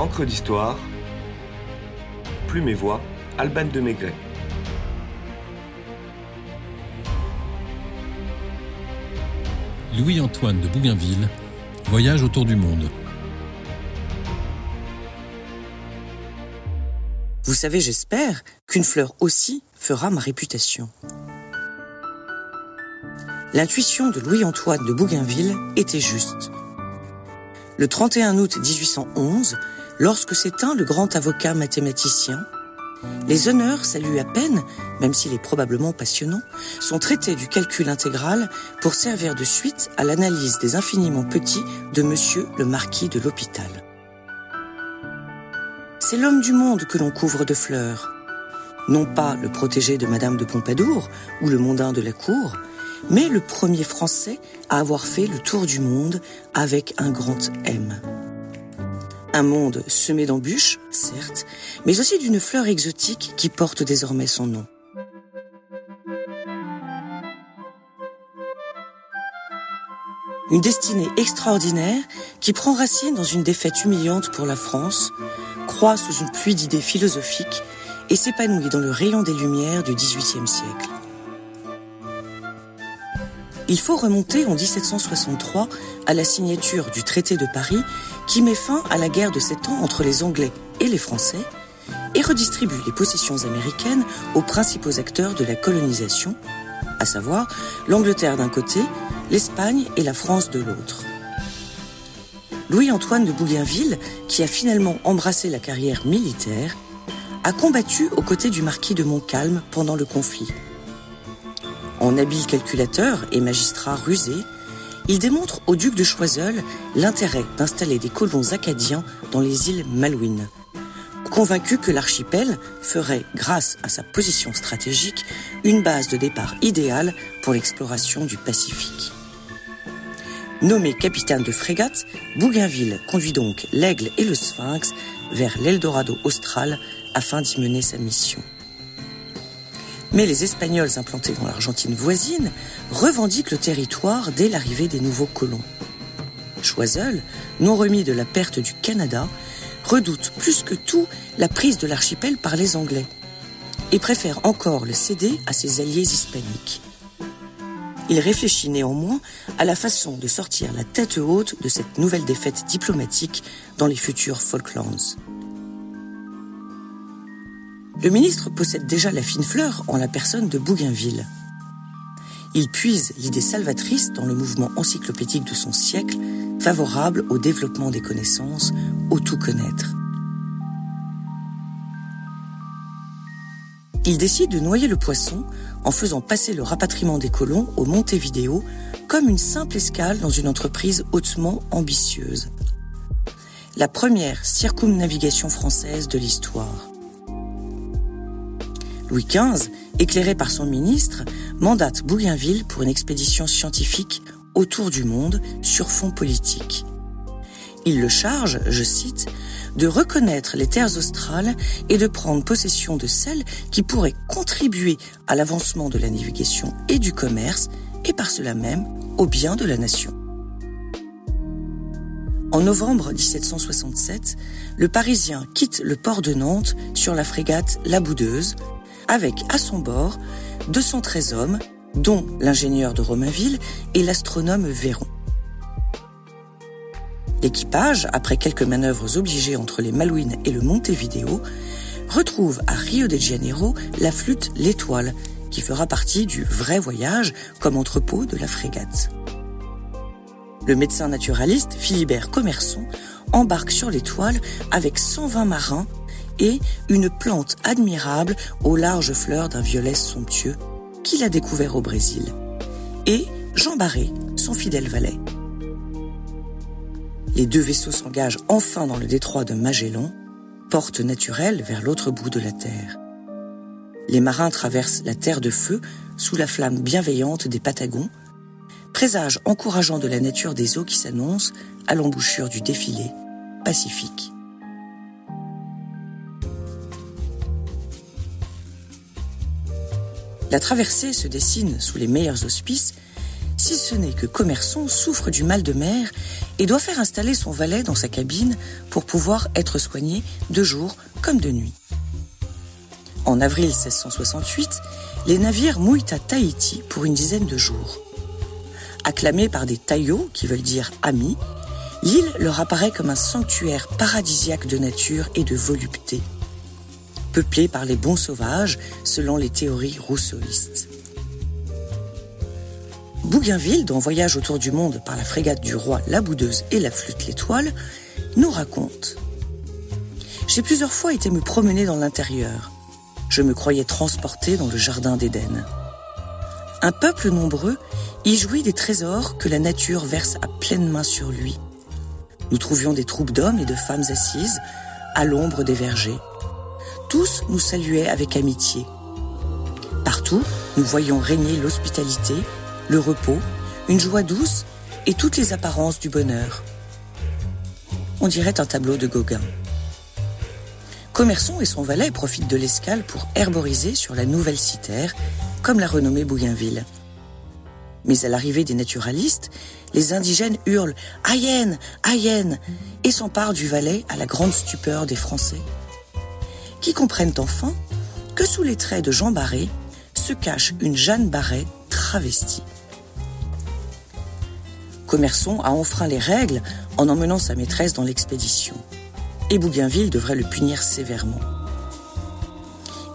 Encre d'histoire, Plume et Voix, Alban de Maigret. Louis-Antoine de Bougainville, Voyage autour du monde. Vous savez, j'espère qu'une fleur aussi fera ma réputation. L'intuition de Louis-Antoine de Bougainville était juste. Le 31 août 1811, lorsque s'éteint le grand avocat mathématicien, les honneurs saluent à peine, même s'il est probablement passionnant, son traité du calcul intégral pour servir de suite à l'analyse des infiniment petits de monsieur le marquis de l'hôpital. C'est l'homme du monde que l'on couvre de fleurs. Non pas le protégé de Madame de Pompadour ou le mondain de la cour, mais le premier Français à avoir fait le tour du monde avec un grand M. Un monde semé d'embûches, certes, mais aussi d'une fleur exotique qui porte désormais son nom. Une destinée extraordinaire qui prend racine dans une défaite humiliante pour la France, croît sous une pluie d'idées philosophiques et s'épanouit dans le rayon des lumières du XVIIIe siècle. Il faut remonter en 1763 à la signature du traité de Paris qui met fin à la guerre de sept ans entre les Anglais et les Français et redistribue les possessions américaines aux principaux acteurs de la colonisation, à savoir l'Angleterre d'un côté, l'Espagne et la France de l'autre. Louis-Antoine de Bougainville, qui a finalement embrassé la carrière militaire, a combattu aux côtés du marquis de Montcalm pendant le conflit. En habile calculateur et magistrat rusé, il démontre au duc de Choiseul l'intérêt d'installer des colons acadiens dans les îles Malouines, convaincu que l'archipel ferait, grâce à sa position stratégique, une base de départ idéale pour l'exploration du Pacifique. Nommé capitaine de frégate, Bougainville conduit donc l'Aigle et le Sphinx vers l'Eldorado austral afin d'y mener sa mission. Mais les Espagnols implantés dans l'Argentine voisine revendiquent le territoire dès l'arrivée des nouveaux colons. Choiseul, non remis de la perte du Canada, redoute plus que tout la prise de l'archipel par les Anglais et préfère encore le céder à ses alliés hispaniques. Il réfléchit néanmoins à la façon de sortir la tête haute de cette nouvelle défaite diplomatique dans les futurs Falklands. Le ministre possède déjà la fine fleur en la personne de Bougainville. Il puise l'idée salvatrice dans le mouvement encyclopédique de son siècle, favorable au développement des connaissances, au tout connaître. Il décide de noyer le poisson en faisant passer le rapatriement des colons au Montevideo comme une simple escale dans une entreprise hautement ambitieuse. La première circumnavigation française de l'histoire. Louis XV, éclairé par son ministre, mandate Bougainville pour une expédition scientifique autour du monde sur fond politique. Il le charge, je cite, de reconnaître les terres australes et de prendre possession de celles qui pourraient contribuer à l'avancement de la navigation et du commerce et par cela même au bien de la nation. En novembre 1767, le Parisien quitte le port de Nantes sur la frégate La Boudeuse, avec à son bord 213 hommes, dont l'ingénieur de Romainville et l'astronome Véron. L'équipage, après quelques manœuvres obligées entre les Malouines et le Montevideo, retrouve à Rio de Janeiro la flûte L'Étoile, qui fera partie du vrai voyage comme entrepôt de la frégate. Le médecin naturaliste Philibert Commerson embarque sur l'Étoile avec 120 marins et une plante admirable aux larges fleurs d'un violet somptueux qu'il a découvert au Brésil. Et Jean Barré, son fidèle valet. Les deux vaisseaux s'engagent enfin dans le détroit de Magellan, porte naturelle vers l'autre bout de la Terre. Les marins traversent la Terre de feu sous la flamme bienveillante des Patagons, présage encourageant de la nature des eaux qui s'annoncent à l'embouchure du défilé pacifique. La traversée se dessine sous les meilleurs auspices si ce n'est que Commerçon souffre du mal de mer et doit faire installer son valet dans sa cabine pour pouvoir être soigné de jour comme de nuit. En avril 1668, les navires mouillent à Tahiti pour une dizaine de jours. Acclamée par des taillots, qui veulent dire amis, l'île leur apparaît comme un sanctuaire paradisiaque de nature et de volupté, peuplé par les bons sauvages selon les théories rousseauistes. Bougainville, dans Voyage autour du monde par la frégate du roi La Boudeuse et la flûte l'étoile, nous raconte J'ai plusieurs fois été me promener dans l'intérieur. Je me croyais transporté dans le jardin d'Éden. Un peuple nombreux y jouit des trésors que la nature verse à pleine main sur lui. Nous trouvions des troupes d'hommes et de femmes assises à l'ombre des vergers. Tous nous saluaient avec amitié. Partout, nous voyions régner l'hospitalité, le repos, une joie douce et toutes les apparences du bonheur. On dirait un tableau de Gauguin. Commerçon et son valet profitent de l'escale pour herboriser sur la nouvelle citerre, comme l'a renommée Bougainville. Mais à l'arrivée des naturalistes, les indigènes hurlent Aïen, Aïen et s'emparent du valet à la grande stupeur des Français, qui comprennent enfin que sous les traits de Jean Barré se cache une Jeanne Barret travestie. Commerçon a enfreint les règles en emmenant sa maîtresse dans l'expédition. Et Bougainville devrait le punir sévèrement.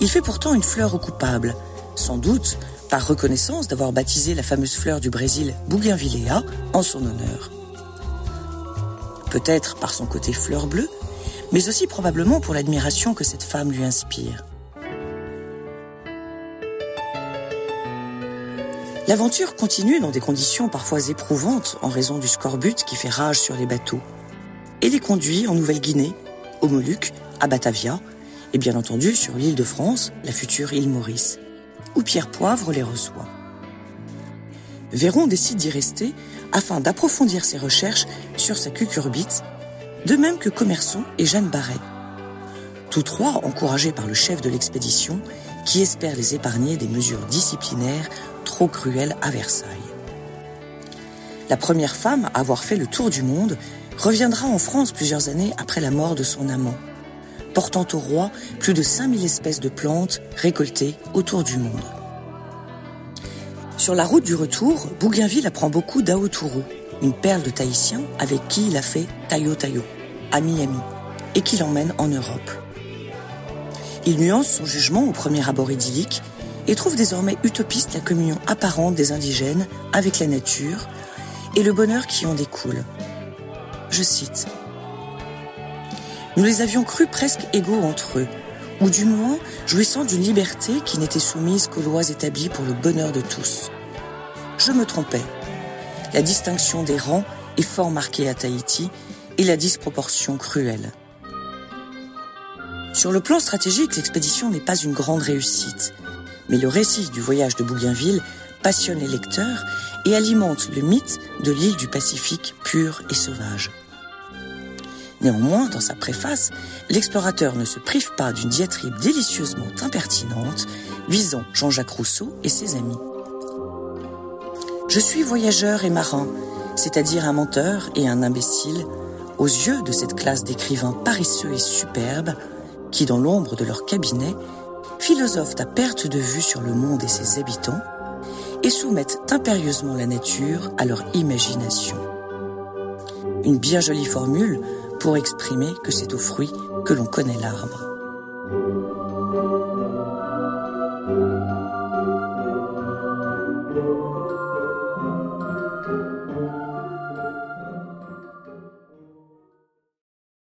Il fait pourtant une fleur au coupable, sans doute par reconnaissance d'avoir baptisé la fameuse fleur du Brésil Bougainvillea en son honneur. Peut-être par son côté fleur bleue, mais aussi probablement pour l'admiration que cette femme lui inspire. L'aventure continue dans des conditions parfois éprouvantes en raison du scorbut qui fait rage sur les bateaux et les conduit en Nouvelle-Guinée, aux Moluques, à Batavia et bien entendu sur l'île de France, la future île Maurice, où Pierre Poivre les reçoit. Véron décide d'y rester afin d'approfondir ses recherches sur sa cucurbite, de même que Commerçon et Jeanne Barret. Tous trois encouragés par le chef de l'expédition qui espère les épargner des mesures disciplinaires trop cruel à Versailles. La première femme à avoir fait le tour du monde reviendra en France plusieurs années après la mort de son amant, portant au roi plus de 5000 espèces de plantes récoltées autour du monde. Sur la route du retour, Bougainville apprend beaucoup d'Aotourou, une perle de Tahitien avec qui il a fait Tayo Tayo, ami-ami, et qui l'emmène en Europe. Il nuance son jugement au premier abord idyllique et trouve désormais utopiste la communion apparente des indigènes avec la nature et le bonheur qui en découle. Je cite. Nous les avions crus presque égaux entre eux, ou du moins jouissant d'une liberté qui n'était soumise qu'aux lois établies pour le bonheur de tous. Je me trompais. La distinction des rangs est fort marquée à Tahiti et la disproportion cruelle. Sur le plan stratégique, l'expédition n'est pas une grande réussite mais le récit du voyage de Bougainville passionne les lecteurs et alimente le mythe de l'île du Pacifique pure et sauvage. Néanmoins, dans sa préface, l'explorateur ne se prive pas d'une diatribe délicieusement impertinente visant Jean-Jacques Rousseau et ses amis. Je suis voyageur et marin, c'est-à-dire un menteur et un imbécile, aux yeux de cette classe d'écrivains paresseux et superbes qui, dans l'ombre de leur cabinet, philosophent à perte de vue sur le monde et ses habitants, et soumettent impérieusement la nature à leur imagination. Une bien jolie formule pour exprimer que c'est au fruit que l'on connaît l'arbre.